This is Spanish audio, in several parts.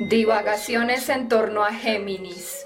Divagaciones en torno a Géminis.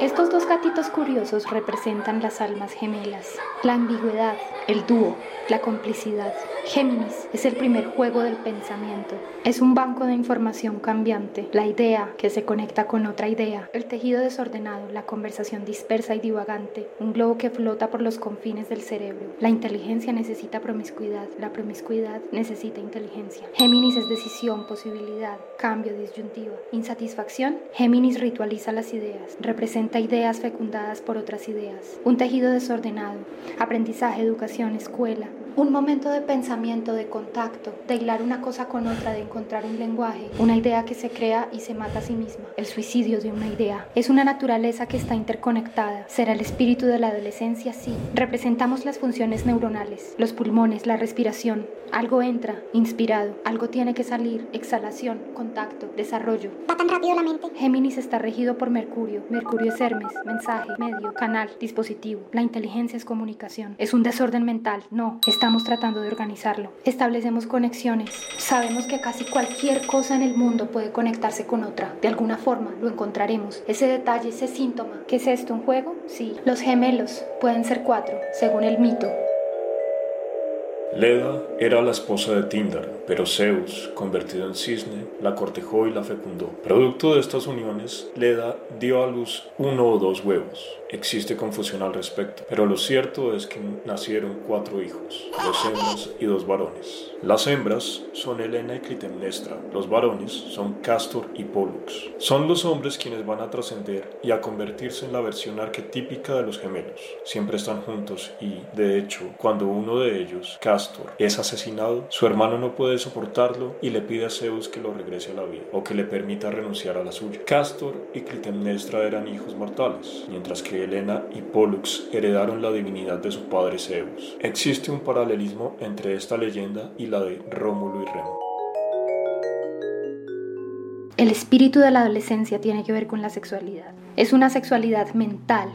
Estos dos gatitos curiosos representan las almas gemelas, la ambigüedad, el dúo, la complicidad. Géminis es el primer juego del pensamiento. Es un banco de información cambiante, la idea que se conecta con otra idea, el tejido desordenado, la conversación dispersa y divagante, un globo que flota por los confines del cerebro. La inteligencia necesita promiscuidad, la promiscuidad necesita inteligencia. Géminis es decisión, posibilidad, cambio, disyuntiva. Insatisfacción, Géminis ritualiza las ideas, representa ideas fecundadas por otras ideas. Un tejido desordenado, aprendizaje, educación, escuela, un momento de pensamiento, de contacto, de hilar una cosa con otra, de encontrar un lenguaje, una idea que se crea y se mata a sí misma, el suicidio de una idea. Es una naturaleza que está interconectada. ¿Será el espíritu de la adolescencia? Sí. Representamos las funciones neuronales, los pulmones, la respiración. Algo entra, inspirado, algo tiene que salir, exhalación, contacto, desarrollo. Va tan rápido la mente. Géminis está regido por Mercurio. Mercurio es Hermes, mensaje, medio, canal, dispositivo. La inteligencia es comunicación. Es un desorden mental. No, estamos tratando de organizarlo. Establecemos conexiones. Sabemos que casi cualquier cosa en el mundo puede conectarse con otra. De alguna forma lo encontraremos. Ese detalle, ese síntoma. ¿Qué es esto? ¿Un juego? Sí. Los gemelos pueden ser cuatro, según el mito. Leda era la esposa de Tindar, pero Zeus, convertido en cisne, la cortejó y la fecundó. Producto de estas uniones, Leda dio a luz uno o dos huevos. Existe confusión al respecto, pero lo cierto es que nacieron cuatro hijos, dos hembras y dos varones. Las hembras son Helena y Clitemnestra, los varones son Castor y Pollux. Son los hombres quienes van a trascender y a convertirse en la versión arquetípica de los gemelos. Siempre están juntos y, de hecho, cuando uno de ellos, es asesinado, su hermano no puede soportarlo y le pide a Zeus que lo regrese a la vida o que le permita renunciar a la suya. Castor y Clitemnestra eran hijos mortales, mientras que Helena y Pollux heredaron la divinidad de su padre Zeus. Existe un paralelismo entre esta leyenda y la de Rómulo y Remo. El espíritu de la adolescencia tiene que ver con la sexualidad. Es una sexualidad mental,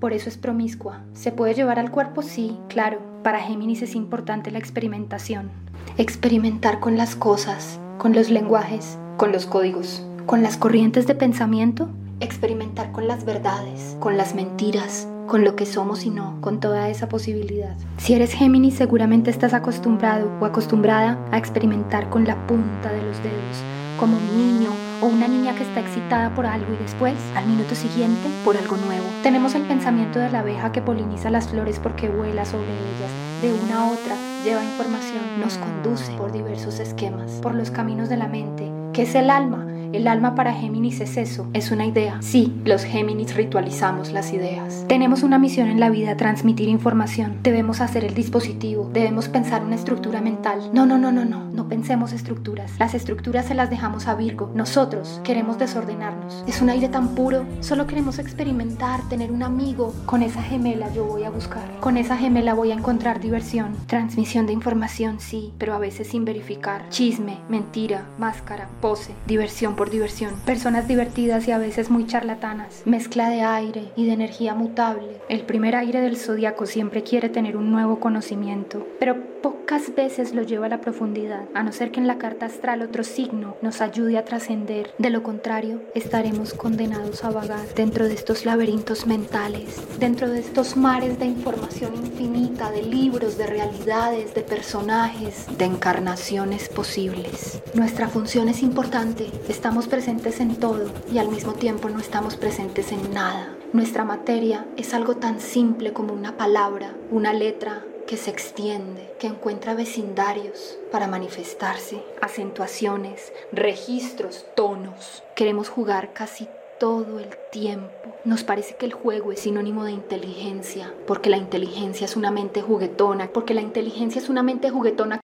por eso es promiscua. ¿Se puede llevar al cuerpo? Sí, claro. Para Géminis es importante la experimentación. Experimentar con las cosas, con los lenguajes, con los códigos, con las corrientes de pensamiento. Experimentar con las verdades, con las mentiras, con lo que somos y no, con toda esa posibilidad. Si eres Géminis, seguramente estás acostumbrado o acostumbrada a experimentar con la punta de los dedos, como un niño o una niña está excitada por algo y después, al minuto siguiente, por algo nuevo. Tenemos el pensamiento de la abeja que poliniza las flores porque vuela sobre ellas, de una a otra, lleva información, nos conduce por diversos esquemas, por los caminos de la mente, que es el alma, el alma para Géminis es eso, es una idea. Sí, los Géminis ritualizamos las ideas. Tenemos una misión en la vida, transmitir información. Debemos hacer el dispositivo, debemos pensar una estructura mental. No, no, no, no, no, no pensemos estructuras. Las estructuras se las dejamos a Virgo. Nosotros queremos desordenarnos. Es un aire tan puro, solo queremos experimentar, tener un amigo. Con esa gemela yo voy a buscar. Con esa gemela voy a encontrar diversión. Transmisión de información, sí, pero a veces sin verificar. Chisme, mentira, máscara, pose, diversión diversión, personas divertidas y a veces muy charlatanas, mezcla de aire y de energía mutable. El primer aire del zodiaco siempre quiere tener un nuevo conocimiento, pero pocas veces lo lleva a la profundidad, a no ser que en la carta astral otro signo nos ayude a trascender. De lo contrario, estaremos condenados a vagar dentro de estos laberintos mentales, dentro de estos mares de información infinita, de libros, de realidades, de personajes, de encarnaciones posibles. Nuestra función es importante, estamos presentes en todo y al mismo tiempo no estamos presentes en nada. Nuestra materia es algo tan simple como una palabra, una letra, que se extiende, que encuentra vecindarios para manifestarse, acentuaciones, registros, tonos. Queremos jugar casi todo el tiempo. Nos parece que el juego es sinónimo de inteligencia, porque la inteligencia es una mente juguetona, porque la inteligencia es una mente juguetona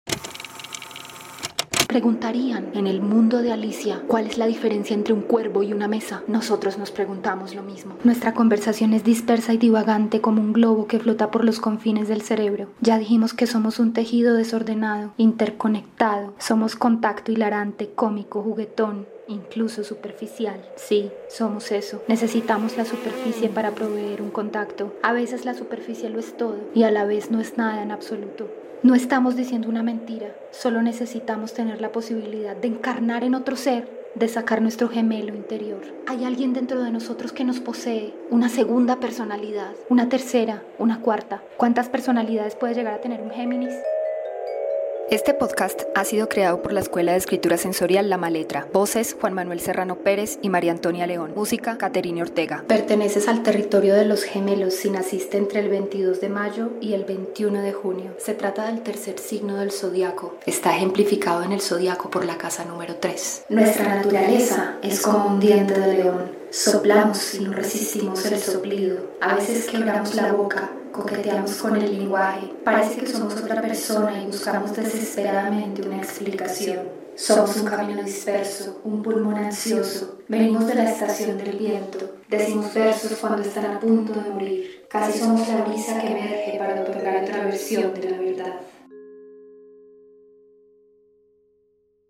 preguntarían en el mundo de Alicia cuál es la diferencia entre un cuervo y una mesa. Nosotros nos preguntamos lo mismo. Nuestra conversación es dispersa y divagante como un globo que flota por los confines del cerebro. Ya dijimos que somos un tejido desordenado, interconectado. Somos contacto hilarante, cómico, juguetón, incluso superficial. Sí, somos eso. Necesitamos la superficie para proveer un contacto. A veces la superficie lo es todo y a la vez no es nada en absoluto. No estamos diciendo una mentira, solo necesitamos tener la posibilidad de encarnar en otro ser, de sacar nuestro gemelo interior. Hay alguien dentro de nosotros que nos posee, una segunda personalidad, una tercera, una cuarta. ¿Cuántas personalidades puede llegar a tener un Géminis? Este podcast ha sido creado por la Escuela de Escritura Sensorial La Maletra. Voces Juan Manuel Serrano Pérez y María Antonia León. Música Caterine Ortega. Perteneces al territorio de los gemelos si naciste entre el 22 de mayo y el 21 de junio. Se trata del tercer signo del zodiaco. Está ejemplificado en el zodiaco por la casa número 3. Nuestra naturaleza es como un diente de león. Soplamos y no resistimos el soplido. A veces quebramos la boca coqueteamos con el lenguaje, parece que somos otra persona y buscamos desesperadamente una explicación. Somos un camino disperso, un pulmón ansioso. Venimos de la estación del viento. Decimos versos cuando están a punto de morir. Casi somos la brisa que emerge para otorgar otra versión de la verdad.